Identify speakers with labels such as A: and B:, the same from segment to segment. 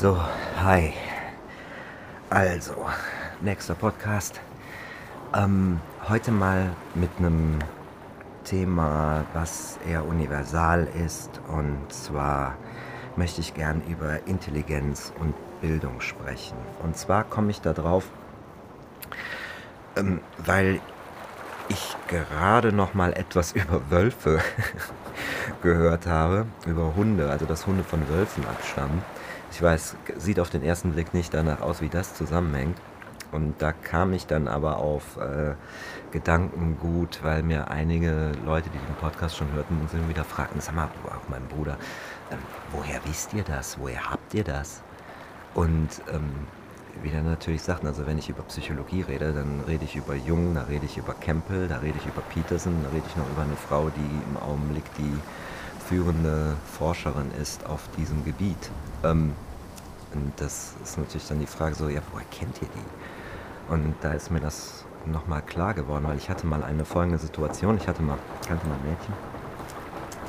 A: So, hi. Also, nächster Podcast. Ähm, heute mal mit einem Thema, was eher universal ist. Und zwar möchte ich gern über Intelligenz und Bildung sprechen. Und zwar komme ich darauf, ähm, weil ich gerade noch mal etwas über Wölfe gehört habe, über Hunde, also dass Hunde von Wölfen abstammen. Ich weiß, sieht auf den ersten Blick nicht danach aus, wie das zusammenhängt. Und da kam ich dann aber auf äh, Gedankengut, weil mir einige Leute, die den Podcast schon hörten, uns immer wieder fragten, sag mal, auch mein Bruder, äh, woher wisst ihr das? Woher habt ihr das? Und ähm, wie er natürlich sagt, also wenn ich über Psychologie rede, dann rede ich über Jung, da rede ich über Campbell, da rede ich über Peterson, da rede ich noch über eine Frau, die im Augenblick die führende Forscherin ist auf diesem Gebiet. Ähm, und das ist natürlich dann die Frage so, ja, woher kennt ihr die? Und da ist mir das nochmal klar geworden, weil ich hatte mal eine folgende Situation, ich hatte mal, kannte mal ein Mädchen,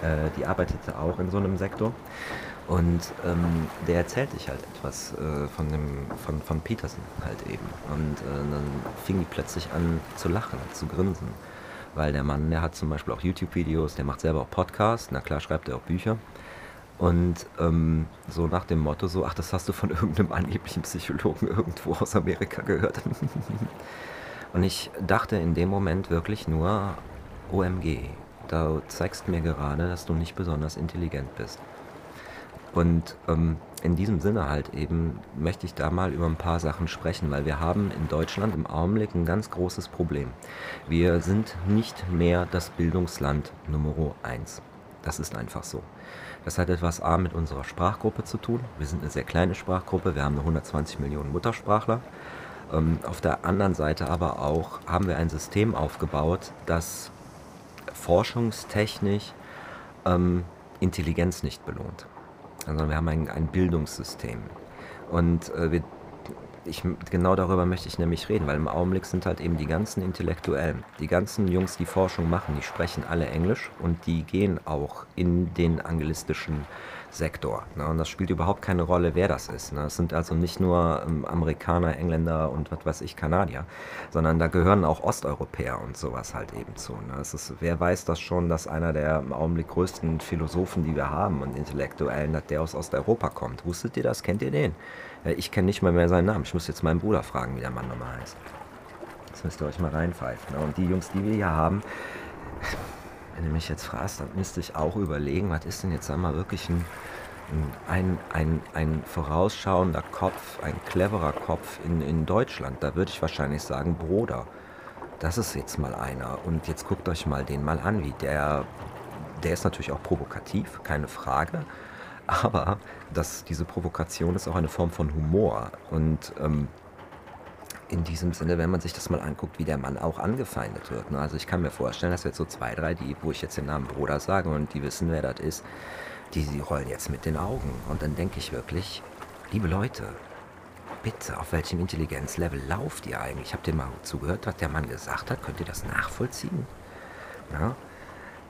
A: äh, die arbeitete auch in so einem Sektor und ähm, der erzählte ich halt etwas äh, von, dem, von, von Peterson halt eben. Und äh, dann fing die plötzlich an zu lachen, zu grinsen. Weil der Mann, der hat zum Beispiel auch YouTube-Videos, der macht selber auch Podcasts, na klar schreibt er auch Bücher. Und ähm, so nach dem Motto so, ach, das hast du von irgendeinem angeblichen Psychologen irgendwo aus Amerika gehört. Und ich dachte in dem Moment wirklich nur, OMG, da zeigst mir gerade, dass du nicht besonders intelligent bist. Und ähm, in diesem Sinne halt eben möchte ich da mal über ein paar Sachen sprechen, weil wir haben in Deutschland im Augenblick ein ganz großes Problem. Wir sind nicht mehr das Bildungsland Nummer 1. Das ist einfach so. Das hat etwas A mit unserer Sprachgruppe zu tun. Wir sind eine sehr kleine Sprachgruppe, wir haben 120 Millionen Muttersprachler. Ähm, auf der anderen Seite aber auch haben wir ein System aufgebaut, das forschungstechnisch ähm, Intelligenz nicht belohnt sondern wir haben ein, ein Bildungssystem. Und äh, wir, ich, genau darüber möchte ich nämlich reden, weil im Augenblick sind halt eben die ganzen Intellektuellen, die ganzen Jungs, die Forschung machen, die sprechen alle Englisch und die gehen auch in den anglistischen Sektor. Ne? Und das spielt überhaupt keine Rolle, wer das ist. Ne? Es sind also nicht nur ähm, Amerikaner, Engländer und was weiß ich, Kanadier, sondern da gehören auch Osteuropäer und sowas halt eben zu. Ne? Es ist, wer weiß das schon, dass einer der im Augenblick größten Philosophen, die wir haben und Intellektuellen, dass der aus Osteuropa kommt. Wusstet ihr das? Kennt ihr den? Äh, ich kenne nicht mal mehr seinen Namen. Ich muss jetzt meinen Bruder fragen, wie der Mann nochmal heißt. Das müsst ihr euch mal reinpfeifen. Ne? Und die Jungs, die wir hier haben, wenn du mich jetzt fragst, dann müsste ich auch überlegen, was ist denn jetzt einmal wirklich ein, ein, ein, ein vorausschauender Kopf, ein cleverer Kopf in, in Deutschland. Da würde ich wahrscheinlich sagen, Bruder, das ist jetzt mal einer. Und jetzt guckt euch mal den mal an, wie der, der ist natürlich auch provokativ, keine Frage. Aber das, diese Provokation ist auch eine Form von Humor. Und ähm, in diesem Sinne, wenn man sich das mal anguckt, wie der Mann auch angefeindet wird. Ne? Also ich kann mir vorstellen, dass jetzt so zwei, drei, die, wo ich jetzt den Namen Bruder sage und die wissen, wer das ist, die, die rollen jetzt mit den Augen. Und dann denke ich wirklich, liebe Leute, bitte, auf welchem Intelligenzlevel lauft ihr eigentlich? Habt ihr mal zugehört, was der Mann gesagt hat? Könnt ihr das nachvollziehen? Ja,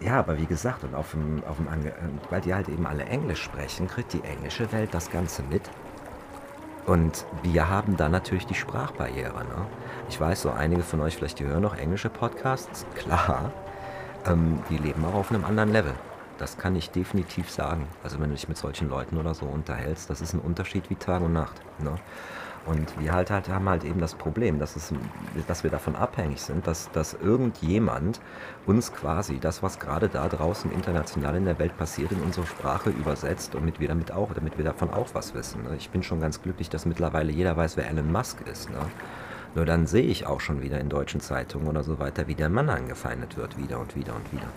A: ja aber wie gesagt, und auf dem, auf dem Ange weil die halt eben alle Englisch sprechen, kriegt die englische Welt das Ganze mit und wir haben dann natürlich die Sprachbarriere. Ne? Ich weiß, so einige von euch vielleicht, die hören noch englische Podcasts. Klar, ähm, die leben auch auf einem anderen Level. Das kann ich definitiv sagen. Also wenn du dich mit solchen Leuten oder so unterhältst, das ist ein Unterschied wie Tag und Nacht. Ne? Und wir halt, halt haben halt eben das Problem, dass, es, dass wir davon abhängig sind, dass, dass irgendjemand uns quasi das, was gerade da draußen international in der Welt passiert, in unsere Sprache übersetzt, damit wir damit auch, damit wir davon auch was wissen. Ne? Ich bin schon ganz glücklich, dass mittlerweile jeder weiß, wer Elon Musk ist. Ne? Nur dann sehe ich auch schon wieder in deutschen Zeitungen oder so weiter, wie der Mann angefeindet wird, wieder und wieder und wieder.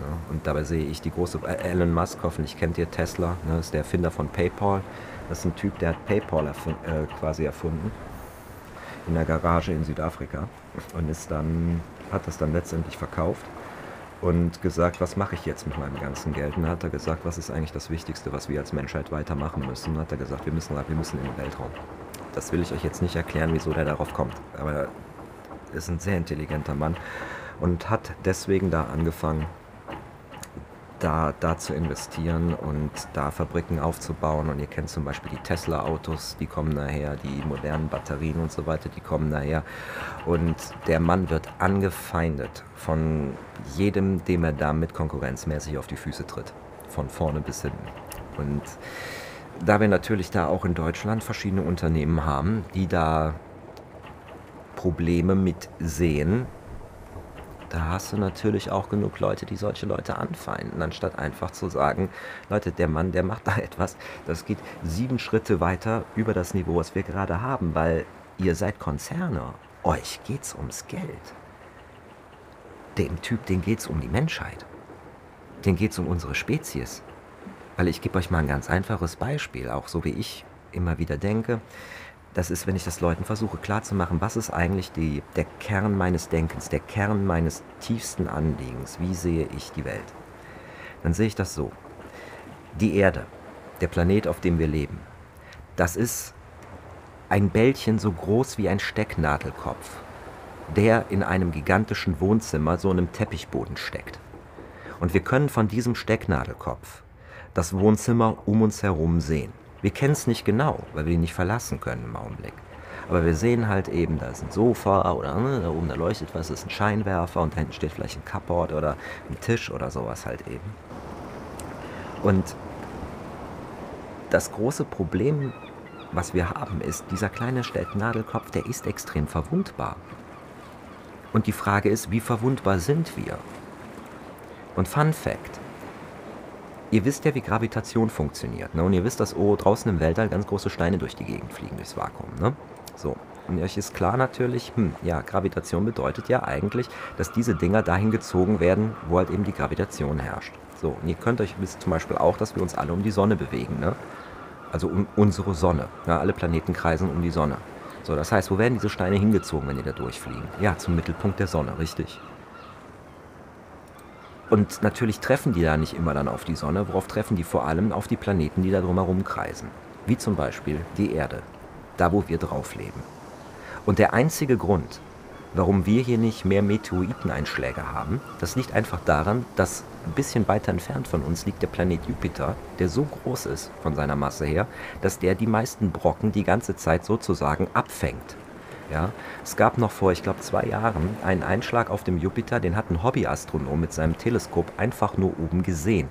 A: Ne? Und dabei sehe ich die große äh, Elon Musk, hoffentlich kennt ihr Tesla, ne? ist der Erfinder von PayPal. Das ist ein Typ, der hat PayPal erfund, äh, quasi erfunden in der Garage in Südafrika und ist dann, hat das dann letztendlich verkauft und gesagt, was mache ich jetzt mit meinem ganzen Geld? Und hat er gesagt, was ist eigentlich das Wichtigste, was wir als Menschheit weitermachen müssen? Und hat er gesagt, wir müssen, wir müssen in den Weltraum. Das will ich euch jetzt nicht erklären, wieso der darauf kommt. Aber er ist ein sehr intelligenter Mann und hat deswegen da angefangen, da, da zu investieren und da Fabriken aufzubauen. Und ihr kennt zum Beispiel die Tesla-Autos, die kommen daher, die modernen Batterien und so weiter, die kommen daher. Und der Mann wird angefeindet von jedem, dem er damit konkurrenzmäßig auf die Füße tritt. Von vorne bis hinten. Und da wir natürlich da auch in Deutschland verschiedene Unternehmen haben, die da Probleme mit sehen, da hast du natürlich auch genug Leute, die solche Leute anfeinden, anstatt einfach zu sagen, Leute, der Mann, der macht da etwas, das geht sieben Schritte weiter über das Niveau, was wir gerade haben, weil ihr seid Konzerne, euch geht's ums Geld. Dem Typ, den geht's um die Menschheit. Den geht's um unsere Spezies. Weil ich gebe euch mal ein ganz einfaches Beispiel, auch so wie ich immer wieder denke das ist, wenn ich das Leuten versuche klarzumachen, was ist eigentlich die, der Kern meines Denkens, der Kern meines tiefsten Anliegens, wie sehe ich die Welt, dann sehe ich das so. Die Erde, der Planet, auf dem wir leben, das ist ein Bällchen so groß wie ein Stecknadelkopf, der in einem gigantischen Wohnzimmer so einem Teppichboden steckt. Und wir können von diesem Stecknadelkopf das Wohnzimmer um uns herum sehen. Wir kennen es nicht genau, weil wir ihn nicht verlassen können im Augenblick. Aber wir sehen halt eben, da ist ein Sofa oder ne, da oben da leuchtet was, ist ein Scheinwerfer und da hinten steht vielleicht ein Cupboard oder ein Tisch oder sowas halt eben. Und das große Problem, was wir haben, ist, dieser kleine Nadelkopf, der ist extrem verwundbar. Und die Frage ist, wie verwundbar sind wir? Und Fun Fact, Ihr wisst ja, wie Gravitation funktioniert. Ne? Und ihr wisst, dass oh, draußen im Weltall ganz große Steine durch die Gegend fliegen, durchs Vakuum. Ne? So. Und euch ist klar natürlich, hm, ja, Gravitation bedeutet ja eigentlich, dass diese Dinger dahin gezogen werden, wo halt eben die Gravitation herrscht. So, und ihr könnt euch wisst zum Beispiel auch, dass wir uns alle um die Sonne bewegen. Ne? Also um unsere Sonne. Ja, alle Planeten kreisen um die Sonne. So, das heißt, wo werden diese Steine hingezogen, wenn die da durchfliegen? Ja, zum Mittelpunkt der Sonne, richtig. Und natürlich treffen die da nicht immer dann auf die Sonne, worauf treffen die vor allem auf die Planeten, die da drumherum kreisen. Wie zum Beispiel die Erde, da wo wir drauf leben. Und der einzige Grund, warum wir hier nicht mehr Meteoriteneinschläge haben, das liegt einfach daran, dass ein bisschen weiter entfernt von uns liegt der Planet Jupiter, der so groß ist von seiner Masse her, dass der die meisten Brocken die ganze Zeit sozusagen abfängt. Ja, es gab noch vor, ich glaube, zwei Jahren einen Einschlag auf dem Jupiter, den hat ein Hobbyastronom mit seinem Teleskop einfach nur oben gesehen.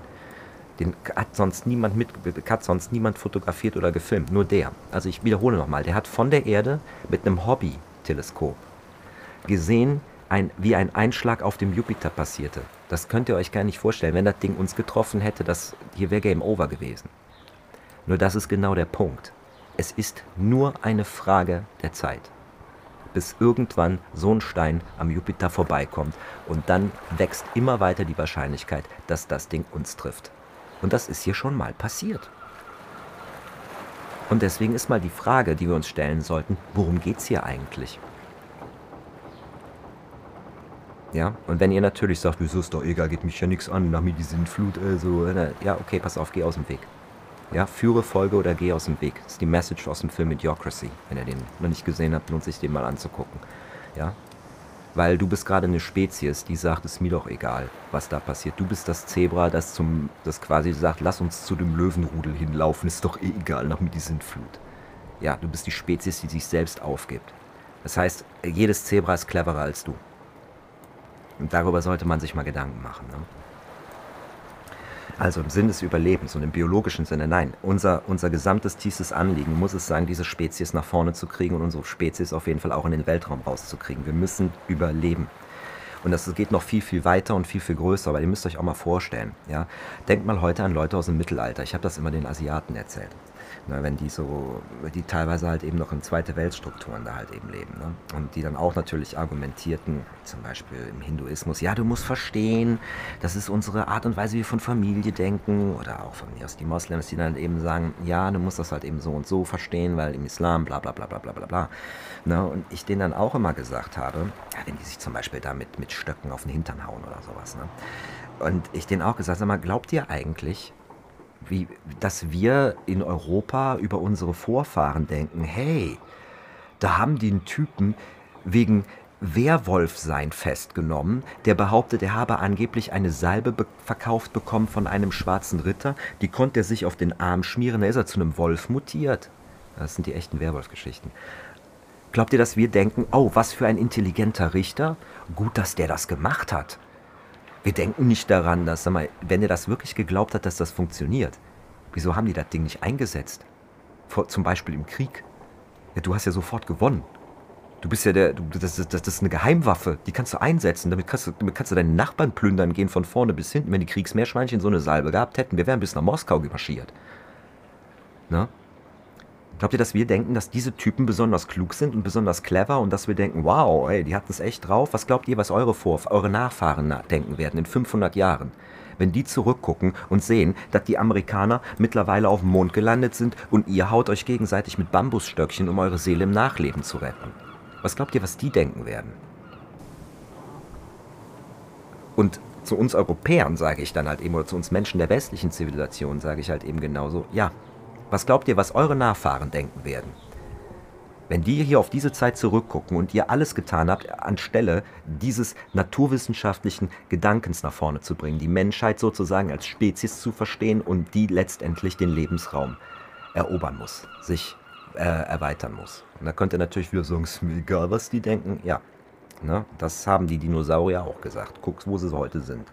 A: Den hat sonst niemand mit, hat sonst niemand fotografiert oder gefilmt, nur der. Also ich wiederhole nochmal, der hat von der Erde mit einem Hobby-Teleskop gesehen, ein, wie ein Einschlag auf dem Jupiter passierte. Das könnt ihr euch gar nicht vorstellen. Wenn das Ding uns getroffen hätte, das, hier wäre Game Over gewesen. Nur das ist genau der Punkt. Es ist nur eine Frage der Zeit bis irgendwann so ein Stein am Jupiter vorbeikommt. Und dann wächst immer weiter die Wahrscheinlichkeit, dass das Ding uns trifft. Und das ist hier schon mal passiert. Und deswegen ist mal die Frage, die wir uns stellen sollten, worum geht es hier eigentlich? Ja, und wenn ihr natürlich sagt, wieso ist doch egal, geht mich ja nichts an, nach mir die Sintflut, also, ja, okay, pass auf, geh aus dem Weg. Ja, führe, folge oder geh aus dem Weg. Das ist die Message aus dem Film Idiocracy. Wenn ihr den noch nicht gesehen habt, lohnt sich den mal anzugucken. Ja, weil du bist gerade eine Spezies, die sagt, es ist mir doch egal, was da passiert. Du bist das Zebra, das zum, das quasi sagt, lass uns zu dem Löwenrudel hinlaufen, ist doch eh egal, nach mir die Sintflut. Ja, du bist die Spezies, die sich selbst aufgibt. Das heißt, jedes Zebra ist cleverer als du. Und darüber sollte man sich mal Gedanken machen. Ne? Also im Sinne des Überlebens und im biologischen Sinne, nein. Unser, unser gesamtes tiefstes Anliegen muss es sein, diese Spezies nach vorne zu kriegen und unsere Spezies auf jeden Fall auch in den Weltraum rauszukriegen. Wir müssen überleben. Und das geht noch viel, viel weiter und viel, viel größer, weil ihr müsst euch auch mal vorstellen. Ja? Denkt mal heute an Leute aus dem Mittelalter. Ich habe das immer den Asiaten erzählt. Ne, wenn die so, die teilweise halt eben noch in Zweite Weltstrukturen da halt eben leben. Ne? Und die dann auch natürlich argumentierten, zum Beispiel im Hinduismus, ja, du musst verstehen, das ist unsere Art und Weise, wie wir von Familie denken. Oder auch von mir aus die Moslems, die dann eben sagen, ja, du musst das halt eben so und so verstehen, weil im Islam bla bla bla bla bla bla bla. Ne? Und ich denen dann auch immer gesagt habe, ja, wenn die sich zum Beispiel da mit, Stöcken auf den Hintern hauen oder sowas. Ne? Und ich denen auch gesagt habe, glaubt ihr eigentlich, wie, dass wir in Europa über unsere Vorfahren denken, hey, da haben die einen Typen wegen Werwolf-Sein festgenommen, der behauptet, er habe angeblich eine Salbe be verkauft bekommen von einem schwarzen Ritter, die konnte er sich auf den Arm schmieren, da ist er zu einem Wolf mutiert. Das sind die echten Werwolf-Geschichten. Glaubt ihr, dass wir denken, oh, was für ein intelligenter Richter? Gut, dass der das gemacht hat. Wir denken nicht daran, dass, sag mal, wenn er das wirklich geglaubt hat, dass das funktioniert, wieso haben die das Ding nicht eingesetzt? Vor, zum Beispiel im Krieg. Ja, du hast ja sofort gewonnen. Du bist ja der, du, das, das, das ist eine Geheimwaffe, die kannst du einsetzen. Damit kannst du, damit kannst du deine Nachbarn plündern gehen von vorne bis hinten. Wenn die Kriegsmeerschweinchen so eine Salbe gehabt hätten, wir wären bis nach Moskau gemarschiert. Na? Glaubt ihr, dass wir denken, dass diese Typen besonders klug sind und besonders clever und dass wir denken, wow, ey, die hatten es echt drauf? Was glaubt ihr, was eure Vorf eure Nachfahren denken werden in 500 Jahren? Wenn die zurückgucken und sehen, dass die Amerikaner mittlerweile auf dem Mond gelandet sind und ihr haut euch gegenseitig mit Bambusstöckchen, um eure Seele im Nachleben zu retten. Was glaubt ihr, was die denken werden? Und zu uns Europäern sage ich dann halt eben, oder zu uns Menschen der westlichen Zivilisation sage ich halt eben genauso, ja, was glaubt ihr, was eure Nachfahren denken werden? Wenn die hier auf diese Zeit zurückgucken und ihr alles getan habt, anstelle dieses naturwissenschaftlichen Gedankens nach vorne zu bringen, die Menschheit sozusagen als Spezies zu verstehen und die letztendlich den Lebensraum erobern muss, sich äh, erweitern muss. Und da könnt ihr natürlich wieder sagen, ist mir egal, was die denken. Ja, ne? das haben die Dinosaurier auch gesagt. Guckt, wo sie heute sind.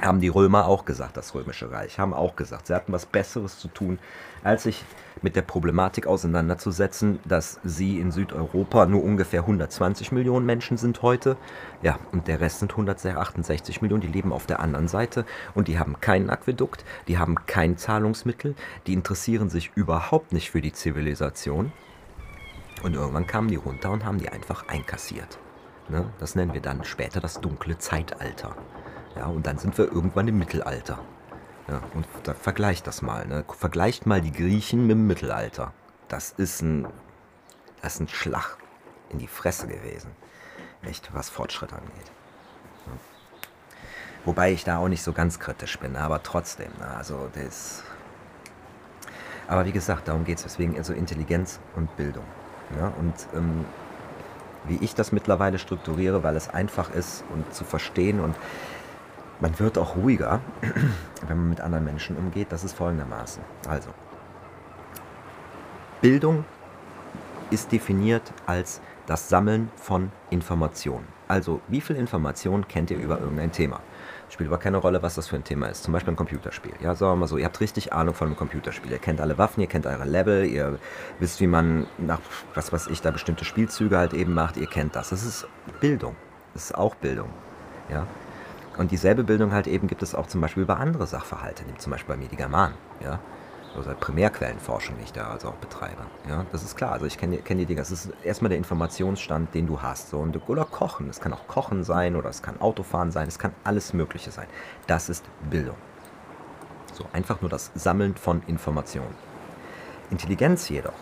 A: Haben die Römer auch gesagt, das Römische Reich, haben auch gesagt, sie hatten was Besseres zu tun, als sich mit der Problematik auseinanderzusetzen, dass sie in Südeuropa nur ungefähr 120 Millionen Menschen sind heute. Ja, und der Rest sind 168 Millionen, die leben auf der anderen Seite und die haben keinen Aquädukt, die haben kein Zahlungsmittel, die interessieren sich überhaupt nicht für die Zivilisation. Und irgendwann kamen die runter und haben die einfach einkassiert. Ne? Das nennen wir dann später das dunkle Zeitalter. Ja, und dann sind wir irgendwann im Mittelalter. Ja, und da vergleicht das mal. Ne? Vergleicht mal die Griechen mit dem Mittelalter. Das ist ein, das ist ein Schlag in die Fresse gewesen. Echt, was Fortschritt angeht. Ja. Wobei ich da auch nicht so ganz kritisch bin, aber trotzdem. Ne? Also das. Aber wie gesagt, darum geht es. Deswegen also Intelligenz und Bildung. Ja? Und ähm, wie ich das mittlerweile strukturiere, weil es einfach ist und zu verstehen und man wird auch ruhiger, wenn man mit anderen Menschen umgeht. Das ist folgendermaßen. Also, Bildung ist definiert als das Sammeln von Informationen. Also, wie viel Informationen kennt ihr über irgendein Thema? Spielt aber keine Rolle, was das für ein Thema ist. Zum Beispiel ein Computerspiel. Ja, sagen wir mal so, ihr habt richtig Ahnung von einem Computerspiel. Ihr kennt alle Waffen, ihr kennt eure Level, ihr wisst, wie man nach, was weiß ich, da bestimmte Spielzüge halt eben macht. Ihr kennt das. Das ist Bildung. Das ist auch Bildung. Ja, und dieselbe Bildung halt eben gibt es auch zum Beispiel über andere Sachverhalte, zum Beispiel bei Medigaman, ja. Also Primärquellenforschung, die ich da also auch betreibe. Ja, das ist klar. Also ich kenne kenn die Dinge. Das ist erstmal der Informationsstand, den du hast. So, und, oder Kochen. Es kann auch Kochen sein oder es kann Autofahren sein. Es kann alles Mögliche sein. Das ist Bildung. So, einfach nur das Sammeln von Informationen. Intelligenz jedoch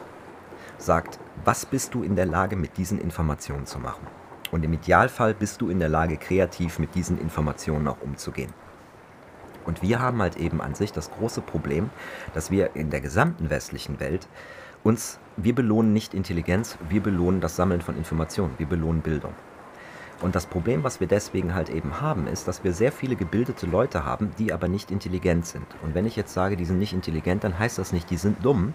A: sagt, was bist du in der Lage mit diesen Informationen zu machen? Und im Idealfall bist du in der Lage, kreativ mit diesen Informationen auch umzugehen. Und wir haben halt eben an sich das große Problem, dass wir in der gesamten westlichen Welt uns, wir belohnen nicht Intelligenz, wir belohnen das Sammeln von Informationen, wir belohnen Bildung. Und das Problem, was wir deswegen halt eben haben, ist, dass wir sehr viele gebildete Leute haben, die aber nicht intelligent sind. Und wenn ich jetzt sage, die sind nicht intelligent, dann heißt das nicht, die sind dumm.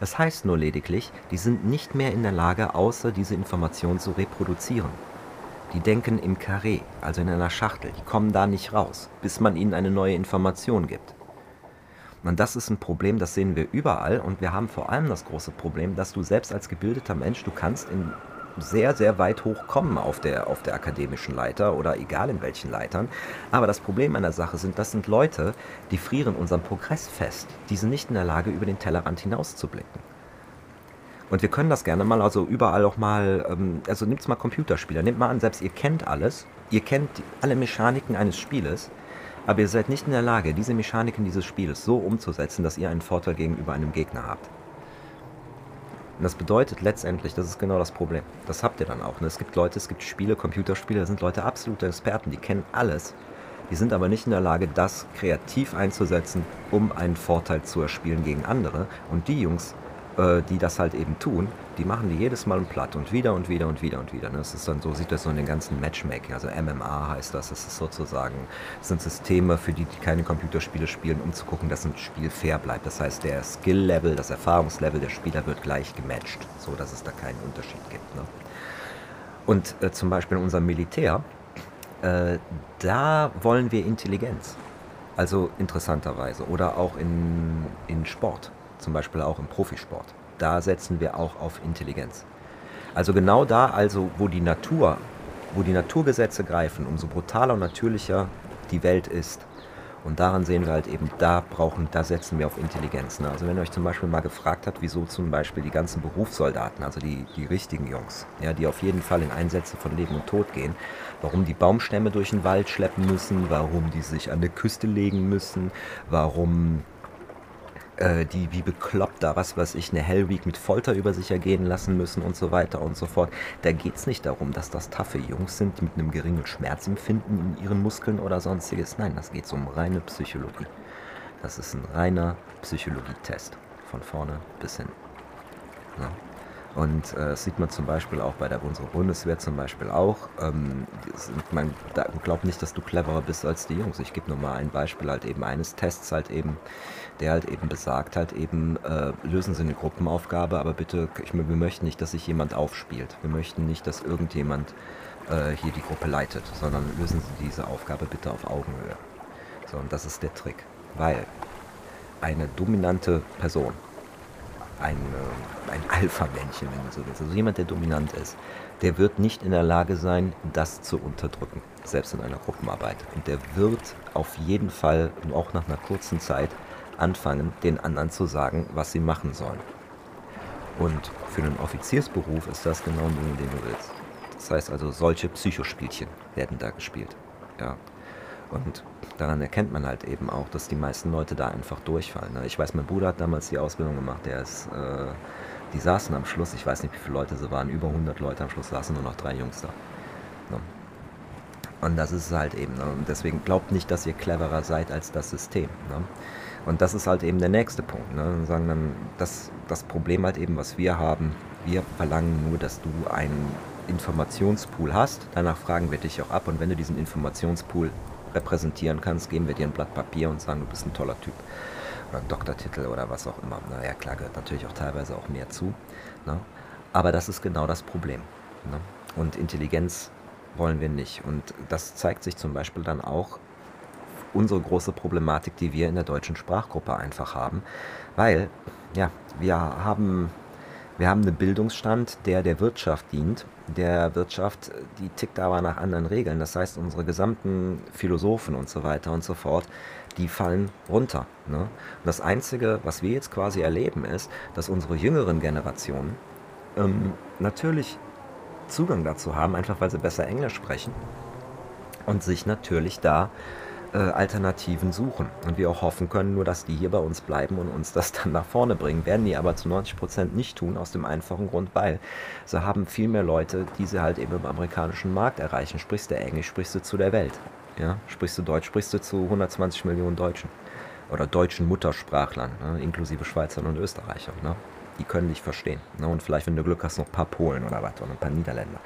A: Das heißt nur lediglich, die sind nicht mehr in der Lage, außer diese Information zu reproduzieren. Die denken im Karree, also in einer Schachtel. Die kommen da nicht raus, bis man ihnen eine neue Information gibt. Und das ist ein Problem, das sehen wir überall. Und wir haben vor allem das große Problem, dass du selbst als gebildeter Mensch, du kannst in sehr, sehr weit hoch kommen auf der, auf der akademischen Leiter oder egal in welchen Leitern. Aber das Problem an der Sache sind, das sind Leute, die frieren unseren Progress fest. Die sind nicht in der Lage, über den Tellerrand hinauszublicken. Und wir können das gerne mal, also überall auch mal, ähm, also nehmt mal Computerspieler, nehmt mal an, selbst ihr kennt alles, ihr kennt alle Mechaniken eines Spieles, aber ihr seid nicht in der Lage, diese Mechaniken dieses Spieles so umzusetzen, dass ihr einen Vorteil gegenüber einem Gegner habt. Und das bedeutet letztendlich, das ist genau das Problem. Das habt ihr dann auch. Ne? Es gibt Leute, es gibt Spiele, Computerspiele, da sind Leute absolute Experten, die kennen alles. Die sind aber nicht in der Lage, das kreativ einzusetzen, um einen Vorteil zu erspielen gegen andere. Und die Jungs äh, die das halt eben tun, die machen die jedes Mal platt und wieder und wieder und wieder und wieder. Ne? Das ist dann so, sieht das so in den ganzen Matchmaking, also MMA heißt das, das ist sozusagen, das sind Systeme, für die, die keine Computerspiele spielen, um zu gucken, dass ein Spiel fair bleibt. Das heißt, der Skill-Level, das Erfahrungslevel der Spieler wird gleich gematcht, so dass es da keinen Unterschied gibt. Ne? Und äh, zum Beispiel in unserem Militär, äh, da wollen wir Intelligenz. Also interessanterweise. Oder auch in, in Sport, zum Beispiel auch im Profisport. Da setzen wir auch auf Intelligenz. Also genau da, also wo die Natur, wo die Naturgesetze greifen, umso brutaler und natürlicher die Welt ist, und daran sehen wir halt eben, da brauchen, da setzen wir auf Intelligenz. Ne? Also wenn ihr euch zum Beispiel mal gefragt habt, wieso zum Beispiel die ganzen Berufssoldaten, also die, die richtigen Jungs, ja, die auf jeden Fall in Einsätze von Leben und Tod gehen, warum die Baumstämme durch den Wald schleppen müssen, warum die sich an der Küste legen müssen, warum äh, die wie bekloppt da, was weiß ich, eine Hell Week mit Folter über sich ergehen lassen müssen und so weiter und so fort. Da geht es nicht darum, dass das taffe Jungs sind mit einem geringen Schmerzempfinden in ihren Muskeln oder sonstiges. Nein, das geht um reine Psychologie. Das ist ein reiner Psychologietest. Von vorne bis hin. Ja. Und äh, das sieht man zum Beispiel auch bei der unserer Bundeswehr zum Beispiel auch. Ähm, man glaubt nicht, dass du cleverer bist als die Jungs. Ich gebe nur mal ein Beispiel halt eben eines Tests halt eben, der halt eben besagt halt eben, äh, lösen Sie eine Gruppenaufgabe, aber bitte, ich, wir möchten nicht, dass sich jemand aufspielt. Wir möchten nicht, dass irgendjemand äh, hier die Gruppe leitet, sondern lösen Sie diese Aufgabe bitte auf Augenhöhe. So, und das ist der Trick. Weil eine dominante Person, ein, äh, ein Alpha-Männchen, wenn du so willst, also jemand, der dominant ist, der wird nicht in der Lage sein, das zu unterdrücken, selbst in einer Gruppenarbeit. Und der wird auf jeden Fall, auch nach einer kurzen Zeit, anfangen, den anderen zu sagen, was sie machen sollen. Und für einen Offiziersberuf ist das genau Ding, den du willst. Das heißt also, solche Psychospielchen werden da gespielt. Ja. Und daran erkennt man halt eben auch, dass die meisten Leute da einfach durchfallen. Ne? Ich weiß, mein Bruder hat damals die Ausbildung gemacht, der ist, äh, die saßen am Schluss, ich weiß nicht, wie viele Leute sie waren, über 100 Leute am Schluss saßen nur noch drei Jungs da. Ne? Und das ist halt eben. Ne? Und deswegen glaubt nicht, dass ihr cleverer seid als das System. Und das ist halt eben der nächste Punkt. Ne? Das, das Problem halt eben, was wir haben, wir verlangen nur, dass du einen Informationspool hast. Danach fragen wir dich auch ab. Und wenn du diesen Informationspool repräsentieren kannst, geben wir dir ein Blatt Papier und sagen, du bist ein toller Typ. Oder Doktortitel oder was auch immer. Naja, klar, gehört natürlich auch teilweise auch mehr zu. Ne? Aber das ist genau das Problem. Ne? Und Intelligenz wollen wir nicht. Und das zeigt sich zum Beispiel dann auch unsere große Problematik, die wir in der deutschen Sprachgruppe einfach haben. Weil, ja, wir haben, wir haben einen Bildungsstand, der der Wirtschaft dient. Der Wirtschaft, die tickt aber nach anderen Regeln. Das heißt, unsere gesamten Philosophen und so weiter und so fort, die fallen runter. Ne? Und das Einzige, was wir jetzt quasi erleben, ist, dass unsere jüngeren Generationen ähm, natürlich Zugang dazu haben, einfach weil sie besser Englisch sprechen und sich natürlich da äh, Alternativen suchen. Und wir auch hoffen können, nur dass die hier bei uns bleiben und uns das dann nach vorne bringen. Werden die aber zu 90 Prozent nicht tun, aus dem einfachen Grund, weil sie haben viel mehr Leute, die sie halt eben im amerikanischen Markt erreichen. Sprichst du Englisch, sprichst du zu der Welt. Ja? Sprichst du Deutsch, sprichst du zu 120 Millionen Deutschen. Oder deutschen Muttersprachlern, ne? inklusive Schweizern und Österreichern. Ne? Die können dich verstehen. Ne? Und vielleicht, wenn du Glück hast, noch ein paar Polen oder was, oder ein paar Niederländer.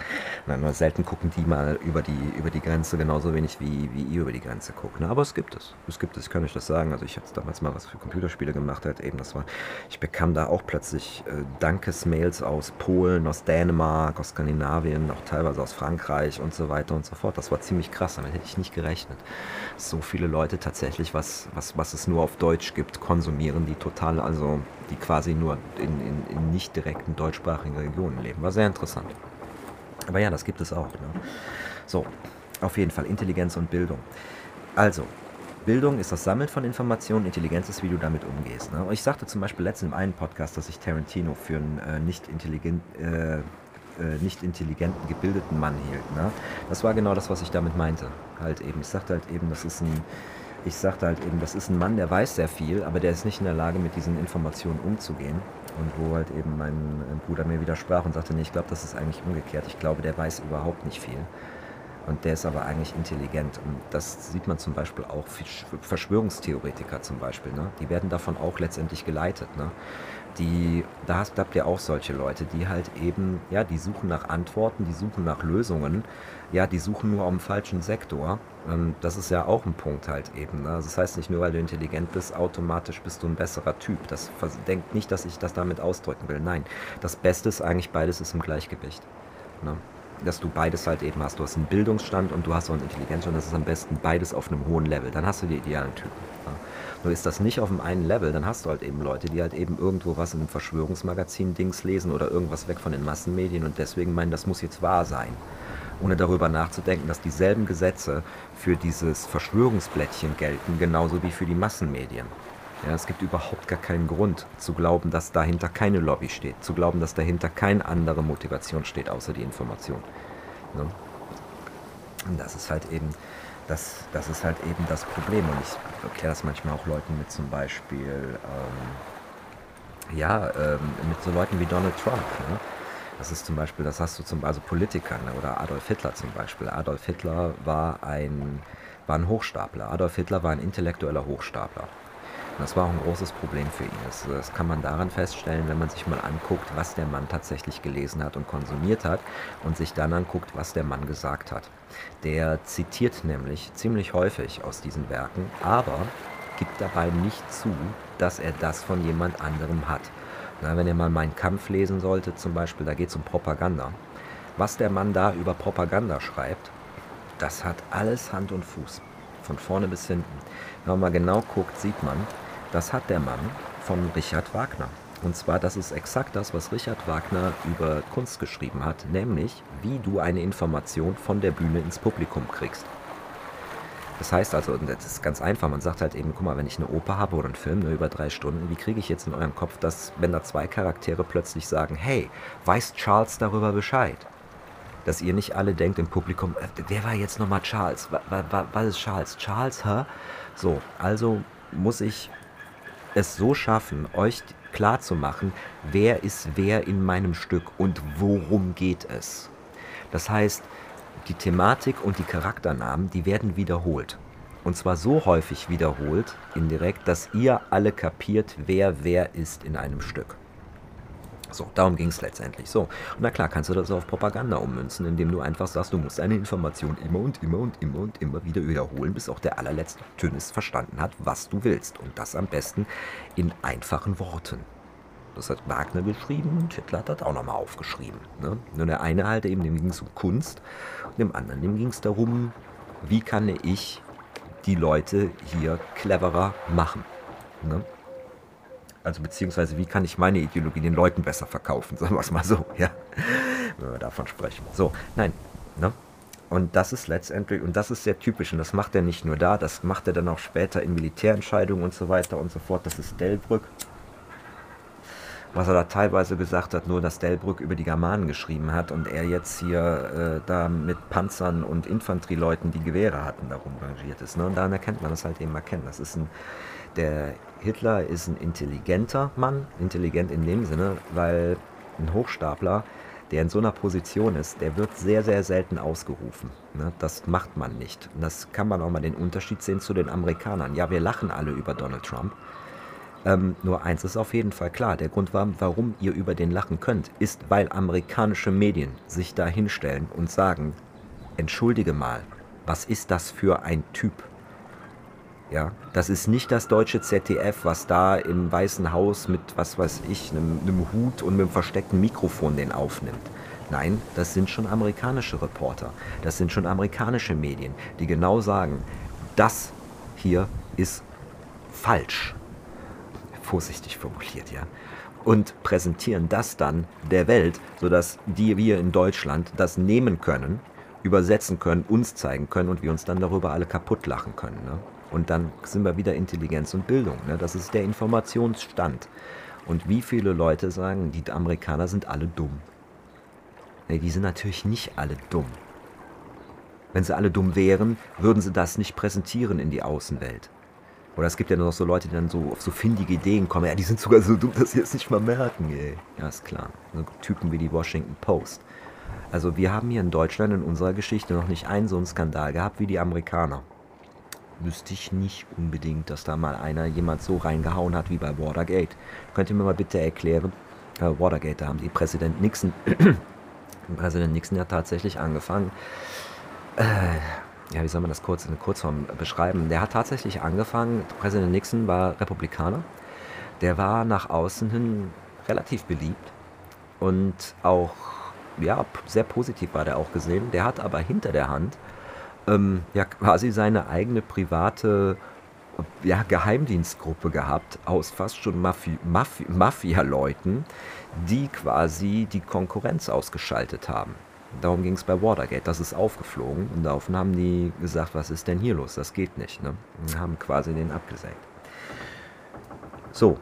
A: Na, nur selten gucken die mal über die, über die Grenze genauso wenig wie, wie ihr über die Grenze guckt. Ne? Aber es gibt es. Es gibt es, ich kann euch das sagen. Also ich habe damals mal was für Computerspiele gemacht, halt eben das war, ich bekam da auch plötzlich äh, Dankesmails aus Polen, aus Dänemark, aus Skandinavien, auch teilweise aus Frankreich und so weiter und so fort. Das war ziemlich krass, damit hätte ich nicht gerechnet. So viele Leute tatsächlich, was, was, was es nur auf Deutsch gibt, konsumieren, die total, also die quasi nur in, in, in nicht direkten deutschsprachigen Regionen leben. War sehr interessant. Aber ja, das gibt es auch. Ne? So, auf jeden Fall Intelligenz und Bildung. Also, Bildung ist das Sammeln von Informationen, Intelligenz ist, wie du damit umgehst. Ne? Ich sagte zum Beispiel letztens in einem Podcast, dass ich Tarantino für einen äh, nicht, intelligent, äh, äh, nicht intelligenten, gebildeten Mann hielt. Ne? Das war genau das, was ich damit meinte. Halt eben. Ich sagte halt eben, das ist ein ich sagte halt eben, das ist ein Mann, der weiß sehr viel, aber der ist nicht in der Lage, mit diesen Informationen umzugehen. Und wo halt eben mein Bruder mir widersprach und sagte, nee, ich glaube, das ist eigentlich umgekehrt. Ich glaube, der weiß überhaupt nicht viel. Und der ist aber eigentlich intelligent. Und das sieht man zum Beispiel auch Verschwörungstheoretiker zum Beispiel. Ne? Die werden davon auch letztendlich geleitet. Ne? Die, da habt ihr auch solche Leute, die halt eben, ja, die suchen nach Antworten, die suchen nach Lösungen, ja, die suchen nur am falschen Sektor. Ähm, das ist ja auch ein Punkt halt eben. Ne? Also das heißt nicht nur, weil du intelligent bist, automatisch bist du ein besserer Typ. Das denkt nicht, dass ich das damit ausdrücken will. Nein, das Beste ist eigentlich, beides ist im Gleichgewicht. Ne? dass du beides halt eben hast. Du hast einen Bildungsstand und du hast auch einen Intelligenzstand. Das ist am besten beides auf einem hohen Level. Dann hast du die idealen Typen. Ja. Nur ist das nicht auf dem einen Level, dann hast du halt eben Leute, die halt eben irgendwo was in einem Verschwörungsmagazin-Dings lesen oder irgendwas weg von den Massenmedien und deswegen meinen, das muss jetzt wahr sein. Ohne darüber nachzudenken, dass dieselben Gesetze für dieses Verschwörungsblättchen gelten, genauso wie für die Massenmedien. Ja, es gibt überhaupt gar keinen Grund zu glauben, dass dahinter keine Lobby steht, zu glauben, dass dahinter keine andere Motivation steht, außer die Information. Ne? Und das ist halt eben das, das ist halt eben das Problem. Und ich erkläre das manchmal auch Leuten mit zum Beispiel, ähm, ja, ähm, mit so Leuten wie Donald Trump. Ne? Das ist zum Beispiel, das hast du zum also Politikern ne? oder Adolf Hitler zum Beispiel. Adolf Hitler war ein, war ein Hochstapler. Adolf Hitler war ein intellektueller Hochstapler. Das war auch ein großes Problem für ihn. Das, das, kann man daran feststellen, wenn man sich mal anguckt, was der Mann tatsächlich gelesen hat und konsumiert hat und sich dann anguckt, was der Mann gesagt hat. Der zitiert nämlich ziemlich häufig aus diesen Werken, aber gibt dabei nicht zu, dass er das von jemand anderem hat. Na, wenn ihr mal meinen Kampf lesen solltet, zum Beispiel, da geht es um Propaganda. Was der Mann da über Propaganda schreibt, das hat alles Hand und Fuß. Von vorne bis hinten. Wenn man mal genau guckt, sieht man, das hat der Mann von Richard Wagner. Und zwar, das ist exakt das, was Richard Wagner über Kunst geschrieben hat, nämlich, wie du eine Information von der Bühne ins Publikum kriegst. Das heißt also, das ist ganz einfach, man sagt halt eben, guck mal, wenn ich eine Oper habe oder einen Film nur über drei Stunden, wie kriege ich jetzt in eurem Kopf, dass, wenn da zwei Charaktere plötzlich sagen, hey, weiß Charles darüber Bescheid? Dass ihr nicht alle denkt im Publikum, äh, wer war jetzt nochmal Charles? Was, ist Charles? Charles, hä? So, also muss ich es so schaffen, euch klar zu machen, wer ist wer in meinem Stück und worum geht es. Das heißt, die Thematik und die Charakternamen, die werden wiederholt. Und zwar so häufig wiederholt, indirekt, dass ihr alle kapiert, wer wer ist in einem Stück. So, darum ging es letztendlich. So, und na klar, kannst du das auf Propaganda ummünzen, indem du einfach sagst, du musst eine Information immer und immer und immer und immer wieder wiederholen, bis auch der allerletzte Tönnis verstanden hat, was du willst. Und das am besten in einfachen Worten. Das hat Wagner geschrieben und Hitler hat das auch nochmal aufgeschrieben. Ne? Nur der eine halt eben, dem ging es um Kunst, und dem anderen, dem ging es darum, wie kann ich die Leute hier cleverer machen. Ne? Also beziehungsweise, wie kann ich meine Ideologie den Leuten besser verkaufen, sagen wir es mal so, ja. Wenn wir davon sprechen. So, nein, ne? Und das ist letztendlich, und das ist sehr typisch, und das macht er nicht nur da, das macht er dann auch später in Militärentscheidungen und so weiter und so fort. Das ist Delbrück. Was er da teilweise gesagt hat, nur dass Delbrück über die Germanen geschrieben hat und er jetzt hier äh, da mit Panzern und Infanterieleuten, die Gewehre hatten, darum rangiert ist. Ne? Und daran erkennt man das halt eben erkennen. Das ist ein, der Hitler ist ein intelligenter Mann, intelligent in dem Sinne, weil ein Hochstapler, der in so einer Position ist, der wird sehr, sehr selten ausgerufen. Ne? Das macht man nicht. Und das kann man auch mal den Unterschied sehen zu den Amerikanern. Ja, wir lachen alle über Donald Trump. Ähm, nur eins ist auf jeden Fall klar. Der Grund, warum ihr über den lachen könnt, ist, weil amerikanische Medien sich da hinstellen und sagen, entschuldige mal, was ist das für ein Typ? Ja, das ist nicht das deutsche ZDF, was da im Weißen Haus mit, was weiß ich, einem, einem Hut und einem versteckten Mikrofon den aufnimmt. Nein, das sind schon amerikanische Reporter. Das sind schon amerikanische Medien, die genau sagen, das hier ist falsch. Vorsichtig formuliert, ja. Und präsentieren das dann der Welt, sodass die wir in Deutschland das nehmen können, übersetzen können, uns zeigen können und wir uns dann darüber alle kaputt lachen können. Ne? Und dann sind wir wieder Intelligenz und Bildung. Ne? Das ist der Informationsstand. Und wie viele Leute sagen, die Amerikaner sind alle dumm? Nee, die sind natürlich nicht alle dumm. Wenn sie alle dumm wären, würden sie das nicht präsentieren in die Außenwelt. Oder es gibt ja noch so Leute, die dann so auf so findige Ideen kommen. Ja, die sind sogar so dumm, dass sie es nicht mal merken, ey. Ja, ist klar. So Typen wie die Washington Post. Also wir haben hier in Deutschland in unserer Geschichte noch nicht einen so einen Skandal gehabt wie die Amerikaner. Wüsste ich nicht unbedingt, dass da mal einer jemand so reingehauen hat wie bei Watergate. Könnt ihr mir mal bitte erklären? Äh, Watergate, da haben die Präsident Nixon, Präsident Nixon hat tatsächlich angefangen, äh, ja, wie soll man das kurz in Kurzform beschreiben? Der hat tatsächlich angefangen, Präsident Nixon war Republikaner, der war nach außen hin relativ beliebt und auch, ja, sehr positiv war der auch gesehen. Der hat aber hinter der Hand ähm, ja quasi seine eigene private ja, Geheimdienstgruppe gehabt aus fast schon Mafi Mafi Mafia-Leuten, die quasi die Konkurrenz ausgeschaltet haben. Darum ging es bei Watergate. Das ist aufgeflogen und daraufhin haben die gesagt, was ist denn hier los? Das geht nicht. Ne? Und haben quasi den abgesägt. So.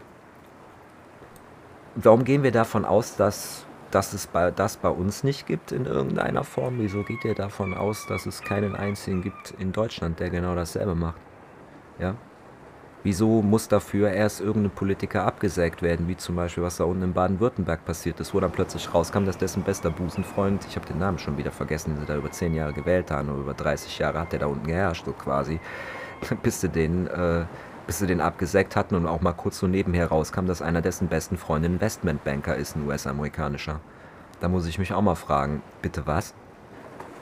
A: Warum gehen wir davon aus, dass, dass es bei, das bei uns nicht gibt in irgendeiner Form? Wieso geht ihr davon aus, dass es keinen einzigen gibt in Deutschland, der genau dasselbe macht? Ja? Wieso muss dafür erst irgendein Politiker abgesägt werden, wie zum Beispiel was da unten in Baden-Württemberg passiert ist, wo dann plötzlich rauskam, dass dessen bester Busenfreund, ich habe den Namen schon wieder vergessen, den sie da über 10 Jahre gewählt haben, oder über 30 Jahre hat der da unten geherrscht, so quasi, bis sie den, äh, bis sie den abgesägt hatten und auch mal kurz so nebenher rauskam, dass einer dessen besten Freunde ein Investmentbanker ist, ein US-amerikanischer. Da muss ich mich auch mal fragen, bitte was?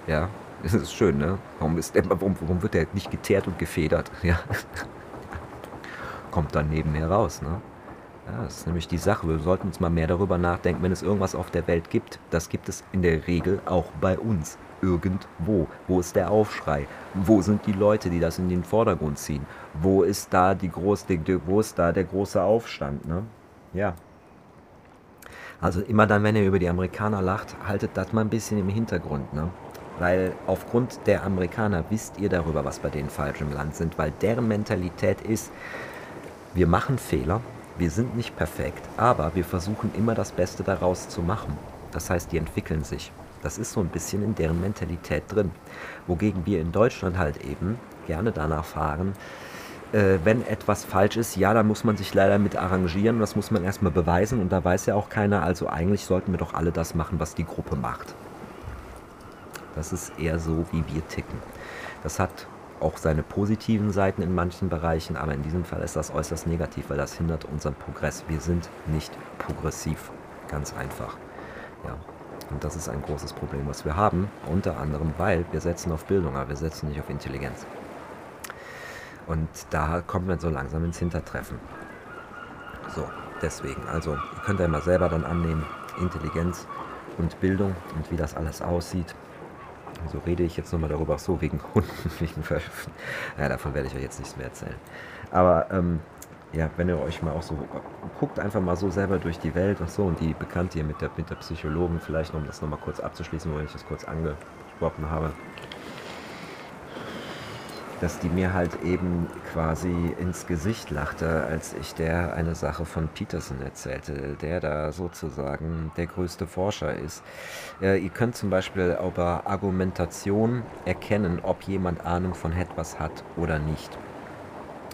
A: Ja, das ist schön, ne? Warum, ist der, warum, warum wird der nicht geteert und gefedert? Ja kommt dann nebenher raus. Ne? Ja, das ist nämlich die Sache. Wir sollten uns mal mehr darüber nachdenken, wenn es irgendwas auf der Welt gibt. Das gibt es in der Regel auch bei uns. Irgendwo. Wo ist der Aufschrei? Wo sind die Leute, die das in den Vordergrund ziehen? Wo ist da die groß, wo ist da der große Aufstand? Ne? Ja. Also immer dann, wenn ihr über die Amerikaner lacht, haltet das mal ein bisschen im Hintergrund, ne? Weil aufgrund der Amerikaner wisst ihr darüber, was bei denen falsch im Land sind, weil deren Mentalität ist, wir machen Fehler, wir sind nicht perfekt, aber wir versuchen immer das Beste daraus zu machen. Das heißt, die entwickeln sich. Das ist so ein bisschen in deren Mentalität drin. Wogegen wir in Deutschland halt eben gerne danach fahren, äh, wenn etwas falsch ist, ja, dann muss man sich leider mit arrangieren das muss man erstmal beweisen und da weiß ja auch keiner, also eigentlich sollten wir doch alle das machen, was die Gruppe macht. Das ist eher so, wie wir ticken. Das hat auch seine positiven Seiten in manchen Bereichen, aber in diesem Fall ist das äußerst negativ, weil das hindert unseren Progress. Wir sind nicht progressiv, ganz einfach. Ja. Und das ist ein großes Problem, was wir haben, unter anderem, weil wir setzen auf Bildung, aber wir setzen nicht auf Intelligenz. Und da kommen wir so langsam ins Hintertreffen. So, deswegen, also ihr könnt ja mal selber dann annehmen, Intelligenz und Bildung und wie das alles aussieht. So rede ich jetzt nochmal darüber, so wegen Hunden, wegen Wölfen. Ja, davon werde ich euch jetzt nichts mehr erzählen. Aber ähm, ja, wenn ihr euch mal auch so, guckt einfach mal so selber durch die Welt und so und die Bekannte hier mit der, mit der Psychologen, vielleicht um das nochmal kurz abzuschließen, wo ich das kurz angesprochen habe dass die mir halt eben quasi ins Gesicht lachte, als ich der eine Sache von Peterson erzählte, der da sozusagen der größte Forscher ist. Äh, ihr könnt zum Beispiel über Argumentation erkennen, ob jemand Ahnung von etwas hat oder nicht.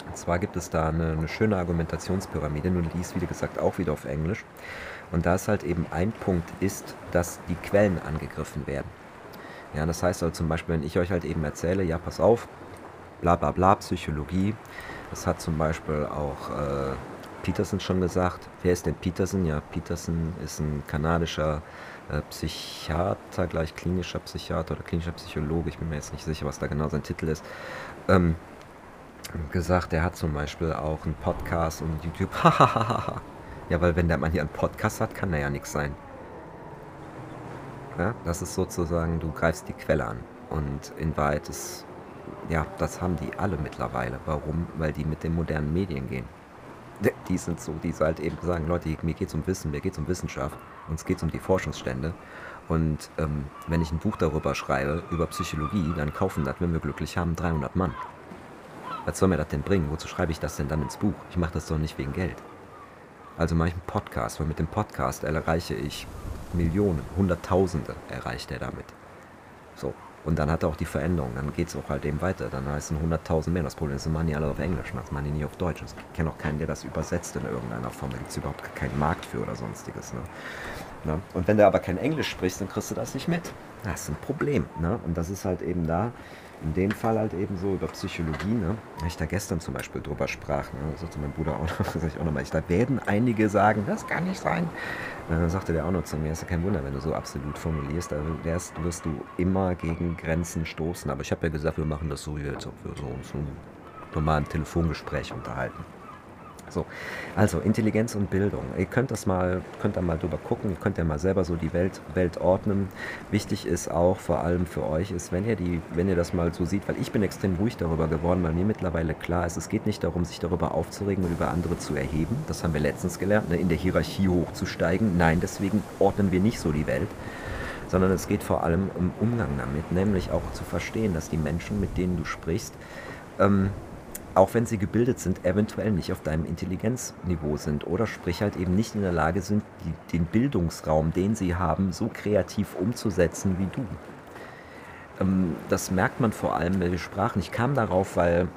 A: Und zwar gibt es da eine, eine schöne Argumentationspyramide, nun die ist wie gesagt auch wieder auf Englisch. Und da ist halt eben ein Punkt ist, dass die Quellen angegriffen werden. Ja, das heißt also zum Beispiel, wenn ich euch halt eben erzähle, ja, pass auf, bla bla bla, Psychologie. Das hat zum Beispiel auch äh, Peterson schon gesagt. Wer ist denn Peterson? Ja, Peterson ist ein kanadischer äh, Psychiater, gleich klinischer Psychiater oder klinischer Psychologe. Ich bin mir jetzt nicht sicher, was da genau sein Titel ist. Ähm, gesagt, er hat zum Beispiel auch einen Podcast und YouTube. ja, weil wenn der Mann hier einen Podcast hat, kann er ja nichts sein. Ja, das ist sozusagen, du greifst die Quelle an. Und in Wahrheit ist ja, das haben die alle mittlerweile. Warum? Weil die mit den modernen Medien gehen. Die sind so, die halt eben sagen, Leute, mir geht es um Wissen, mir geht es um Wissenschaft, uns geht es um die Forschungsstände. Und ähm, wenn ich ein Buch darüber schreibe, über Psychologie, dann kaufen das, wenn wir glücklich haben, 300 Mann. Was soll mir das denn bringen? Wozu schreibe ich das denn dann ins Buch? Ich mache das doch nicht wegen Geld. Also mache ich einen Podcast, weil mit dem Podcast erreiche ich Millionen, Hunderttausende erreicht er damit. So, und dann hat er auch die Veränderung. Dann geht es auch halt eben weiter. Dann heißen 100.000 mehr. Das Problem ist, das machen die alle auf Englisch. Das machen die nicht auf Deutsch. Ich kenne auch keinen, der das übersetzt in irgendeiner Form. Da gibt es überhaupt keinen Markt für oder sonstiges. Ne? Ne? Und wenn du aber kein Englisch sprichst, dann kriegst du das nicht mit. Das ist ein Problem. Ne? Und das ist halt eben da, in dem Fall halt eben so über Psychologie, ne? Wenn ich da gestern zum Beispiel drüber sprach, ne? das sagte mein Bruder auch noch, sag ich auch nochmal, da werden einige sagen, das kann nicht sein. Dann sagte der auch noch zu mir, ist ja kein Wunder, wenn du so absolut formulierst, da wirst, wirst du immer gegen Grenzen stoßen. Aber ich habe ja gesagt, wir machen das so, als ob wir so uns so ein normalen Telefongespräch unterhalten. So, also Intelligenz und Bildung. Ihr könnt das mal, könnt da mal drüber gucken, ihr könnt ja mal selber so die Welt, Welt ordnen. Wichtig ist auch vor allem für euch ist, wenn ihr die, wenn ihr das mal so seht, weil ich bin extrem ruhig darüber geworden, weil mir mittlerweile klar ist, es geht nicht darum, sich darüber aufzuregen und über andere zu erheben. Das haben wir letztens gelernt, ne, in der Hierarchie hochzusteigen. Nein, deswegen ordnen wir nicht so die Welt sondern es geht vor allem um Umgang damit, nämlich auch zu verstehen, dass die Menschen, mit denen du sprichst, ähm, auch wenn sie gebildet sind, eventuell nicht auf deinem Intelligenzniveau sind oder sprich halt eben nicht in der Lage sind, die, den Bildungsraum, den sie haben, so kreativ umzusetzen wie du. Ähm, das merkt man vor allem, wenn wir sprachen. Ich kam darauf, weil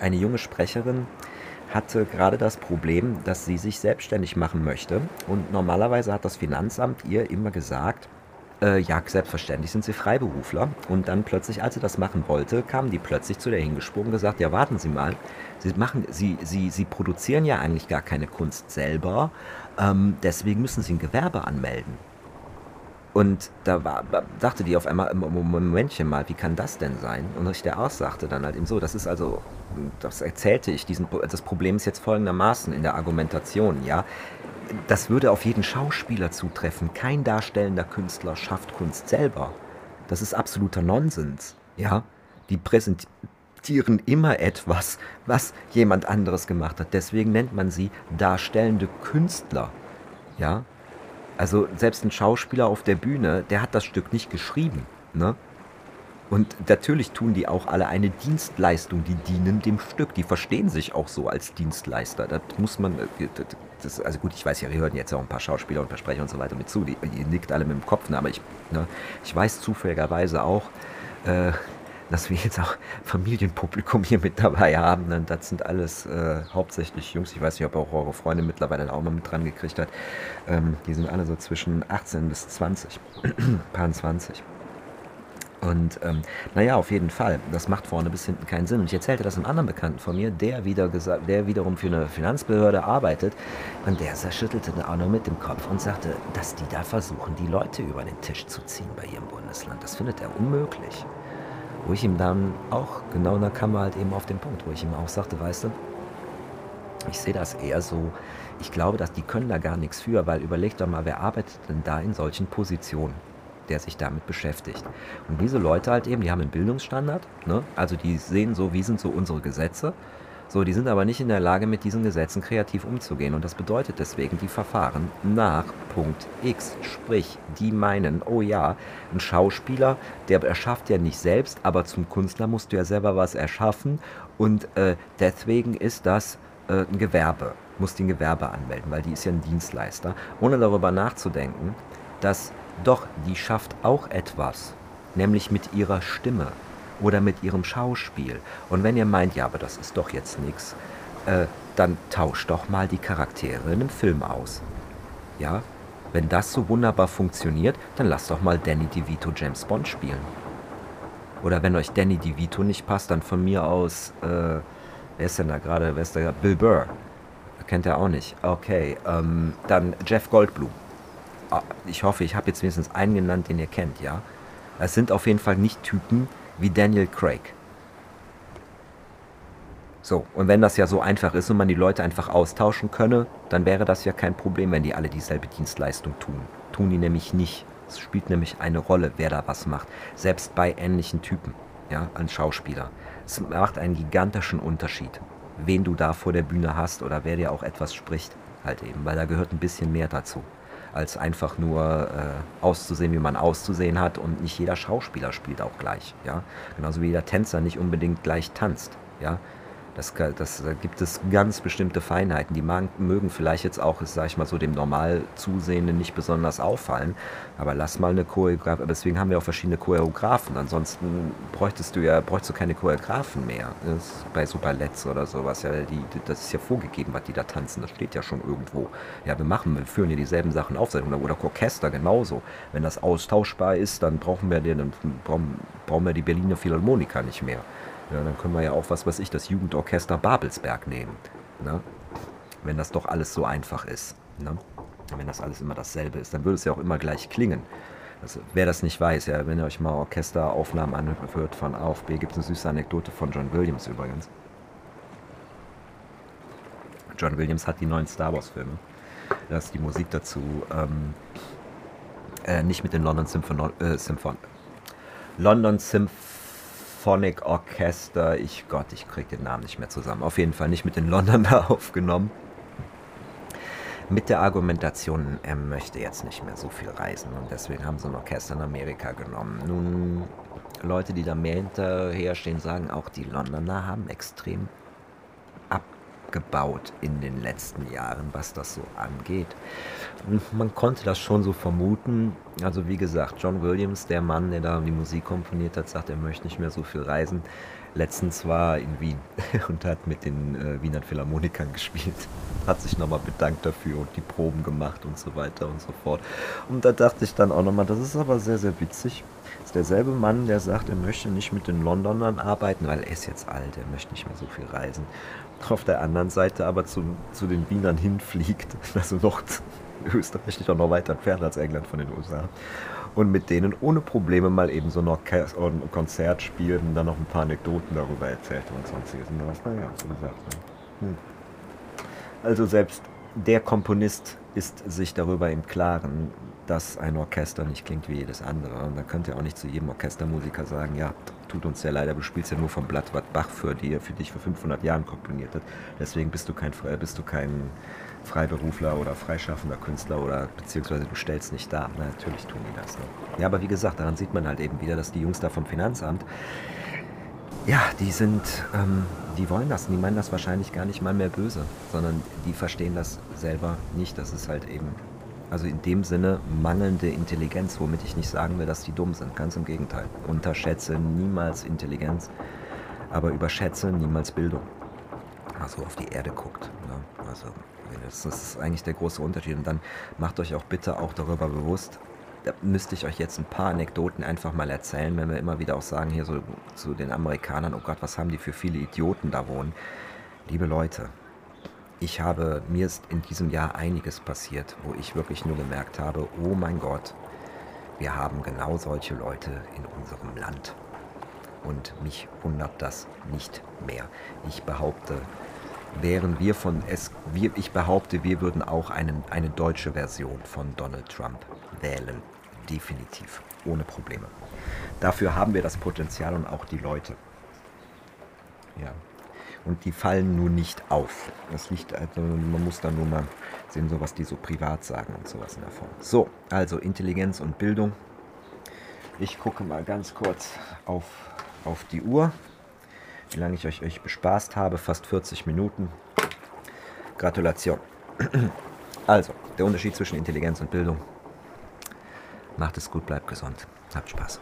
A: eine junge Sprecherin hatte gerade das Problem, dass sie sich selbstständig machen möchte. Und normalerweise hat das Finanzamt ihr immer gesagt, äh, ja, selbstverständlich sind sie Freiberufler. Und dann plötzlich, als sie das machen wollte, kamen die plötzlich zu der hingesprungen und gesagt, ja, warten Sie mal, Sie, machen, sie, sie, sie produzieren ja eigentlich gar keine Kunst selber, ähm, deswegen müssen Sie ein Gewerbe anmelden. Und da war, dachte die auf einmal, Momentchen mal, wie kann das denn sein? Und ich der auch sagte dann halt eben so, das ist also, das erzählte ich, diesen, das Problem ist jetzt folgendermaßen in der Argumentation, ja das würde auf jeden Schauspieler zutreffen. Kein darstellender Künstler schafft Kunst selber. Das ist absoluter Nonsens. Ja, die präsentieren immer etwas, was jemand anderes gemacht hat. Deswegen nennt man sie darstellende Künstler. Ja, also selbst ein Schauspieler auf der Bühne, der hat das Stück nicht geschrieben. Ne? Und natürlich tun die auch alle eine Dienstleistung, die dienen dem Stück. Die verstehen sich auch so als Dienstleister. Das muss man, äh, das, also gut, ich weiß ja, wir hören jetzt auch ein paar Schauspieler und ein paar Sprecher und so weiter mit zu. Die, die nickt alle mit dem Kopf, ne? aber ich, ne, ich weiß zufälligerweise auch, äh, dass wir jetzt auch Familienpublikum hier mit dabei haben. Und das sind alles äh, hauptsächlich Jungs. Ich weiß nicht, ob auch eure Freundin mittlerweile auch mal mit dran gekriegt hat. Ähm, die sind alle so zwischen 18 bis 20, paar 20. Und ähm, naja, auf jeden Fall, das macht vorne bis hinten keinen Sinn. Und ich erzählte das einem anderen Bekannten von mir, der, wieder der wiederum für eine Finanzbehörde arbeitet. Und der schüttelte auch nur mit dem Kopf und sagte, dass die da versuchen, die Leute über den Tisch zu ziehen bei ihrem Bundesland. Das findet er unmöglich. Wo ich ihm dann auch, genau da kam er halt eben auf den Punkt, wo ich ihm auch sagte, weißt du, ich sehe das eher so, ich glaube, dass die können da gar nichts für, weil überleg doch mal, wer arbeitet denn da in solchen Positionen? Der sich damit beschäftigt. Und diese Leute halt eben, die haben einen Bildungsstandard, ne? also die sehen so, wie sind so unsere Gesetze, so, die sind aber nicht in der Lage, mit diesen Gesetzen kreativ umzugehen. Und das bedeutet deswegen, die verfahren nach Punkt X. Sprich, die meinen, oh ja, ein Schauspieler, der erschafft ja nicht selbst, aber zum Künstler musst du ja selber was erschaffen. Und äh, deswegen ist das äh, ein Gewerbe, muss den Gewerbe anmelden, weil die ist ja ein Dienstleister. Ohne darüber nachzudenken, dass doch die schafft auch etwas, nämlich mit ihrer Stimme oder mit ihrem Schauspiel. Und wenn ihr meint, ja, aber das ist doch jetzt nichts, äh, dann tauscht doch mal die Charaktere in einem Film aus. Ja, wenn das so wunderbar funktioniert, dann lasst doch mal Danny DeVito James Bond spielen. Oder wenn euch Danny DeVito nicht passt, dann von mir aus, äh, wer ist denn da gerade, wer ist da Bill Burr. Kennt er auch nicht. Okay, ähm, dann Jeff Goldblum. Ah, ich hoffe, ich habe jetzt wenigstens einen genannt, den ihr kennt, ja. Es sind auf jeden Fall nicht Typen wie Daniel Craig. So, und wenn das ja so einfach ist und man die Leute einfach austauschen könne, dann wäre das ja kein Problem, wenn die alle dieselbe Dienstleistung tun. Tun die nämlich nicht. Es spielt nämlich eine Rolle, wer da was macht. Selbst bei ähnlichen Typen, ja, als Schauspieler. Es macht einen gigantischen Unterschied, wen du da vor der Bühne hast oder wer dir auch etwas spricht, halt eben, weil da gehört ein bisschen mehr dazu als einfach nur äh, auszusehen, wie man auszusehen hat. Und nicht jeder Schauspieler spielt auch gleich. Ja? Genauso wie jeder Tänzer nicht unbedingt gleich tanzt. Ja? Das, das, da gibt es ganz bestimmte Feinheiten, die mag, mögen vielleicht jetzt auch, sag ich mal, so dem normal Zusehenden nicht besonders auffallen. Aber lass mal eine Choreografie, deswegen haben wir auch verschiedene Choreografen. Ansonsten bräuchtest du ja, bräuchtest du keine Choreografen mehr. Das bei so Balletts oder sowas. Ja, die, das ist ja vorgegeben, was die da tanzen. Das steht ja schon irgendwo. Ja, wir machen, wir führen ja dieselben Sachen auf. Oder Orchester genauso. Wenn das austauschbar ist, dann brauchen wir, den, brauchen, brauchen wir die Berliner Philharmoniker nicht mehr. Ja, dann können wir ja auch, was weiß ich, das Jugendorchester Babelsberg nehmen. Ne? Wenn das doch alles so einfach ist. Ne? Wenn das alles immer dasselbe ist, dann würde es ja auch immer gleich klingen. Also, wer das nicht weiß, ja, wenn ihr euch mal Orchesteraufnahmen anhört von A auf B, gibt es eine süße Anekdote von John Williams übrigens. John Williams hat die neuen Star Wars-Filme. Da ist die Musik dazu ähm, äh, nicht mit den London Symphon äh, Symphon London Symphony Symphonic Orchester. Ich Gott, ich kriege den Namen nicht mehr zusammen. Auf jeden Fall nicht mit den Londoner aufgenommen. Mit der Argumentation, er möchte jetzt nicht mehr so viel reisen und deswegen haben sie ein Orchester in Amerika genommen. Nun, Leute, die da mehr hinterher stehen, sagen auch, die Londoner haben extrem abgebaut in den letzten Jahren, was das so angeht. Und man konnte das schon so vermuten. Also wie gesagt, John Williams, der Mann, der da die Musik komponiert hat, sagt, er möchte nicht mehr so viel reisen. Letztens war in Wien und hat mit den äh, Wiener Philharmonikern gespielt. Hat sich nochmal bedankt dafür und die Proben gemacht und so weiter und so fort. Und da dachte ich dann auch nochmal, das ist aber sehr, sehr witzig. Das ist derselbe Mann, der sagt, er möchte nicht mit den Londonern arbeiten, weil er ist jetzt alt, er möchte nicht mehr so viel reisen auf der anderen Seite aber zu, zu den Wienern hinfliegt, also noch Österreich nicht auch noch weiter entfernt als England von den USA. Und mit denen ohne Probleme mal eben so noch ein Konzert spielt und dann noch ein paar Anekdoten darüber erzählt und sonstiges. Und was, naja, so gesagt. Ne? Hm. Also selbst der Komponist ist sich darüber im Klaren, dass ein Orchester nicht klingt wie jedes andere. Und da könnt ihr auch nicht zu jedem Orchestermusiker sagen, ja, tut uns sehr leid, du spielst ja nur vom Blatt, was Bach für, die, für dich vor 500 Jahren komponiert hat. Deswegen bist du kein, bist du kein Freiberufler oder freischaffender Künstler oder beziehungsweise du stellst nicht dar. Na, natürlich tun die das. Ne? Ja, aber wie gesagt, daran sieht man halt eben wieder, dass die Jungs da vom Finanzamt, ja, die sind, ähm, die wollen das, die meinen das wahrscheinlich gar nicht mal mehr böse, sondern die verstehen das selber nicht. Das ist halt eben also in dem Sinne mangelnde Intelligenz, womit ich nicht sagen will, dass die dumm sind. Ganz im Gegenteil. Unterschätze niemals Intelligenz, aber überschätze niemals Bildung. Also auf die Erde guckt. Also das ist eigentlich der große Unterschied. Und dann macht euch auch bitte auch darüber bewusst, da müsste ich euch jetzt ein paar Anekdoten einfach mal erzählen, wenn wir immer wieder auch sagen hier so zu den Amerikanern, oh Gott, was haben die für viele Idioten da wohnen. Liebe Leute, ich habe, mir ist in diesem Jahr einiges passiert, wo ich wirklich nur gemerkt habe, oh mein Gott, wir haben genau solche Leute in unserem Land. Und mich wundert das nicht mehr. Ich behaupte, wären wir von es, wir, ich behaupte, wir würden auch einen, eine deutsche Version von Donald Trump wählen. Definitiv. Ohne Probleme. Dafür haben wir das Potenzial und auch die Leute. Ja und die fallen nun nicht auf. Das liegt, also man muss dann nur mal sehen, so was die so privat sagen und sowas in der Form. So, also Intelligenz und Bildung. Ich gucke mal ganz kurz auf, auf die Uhr, wie lange ich euch, euch bespaßt habe, fast 40 Minuten. Gratulation. Also, der Unterschied zwischen Intelligenz und Bildung. Macht es gut, bleibt gesund. Habt Spaß.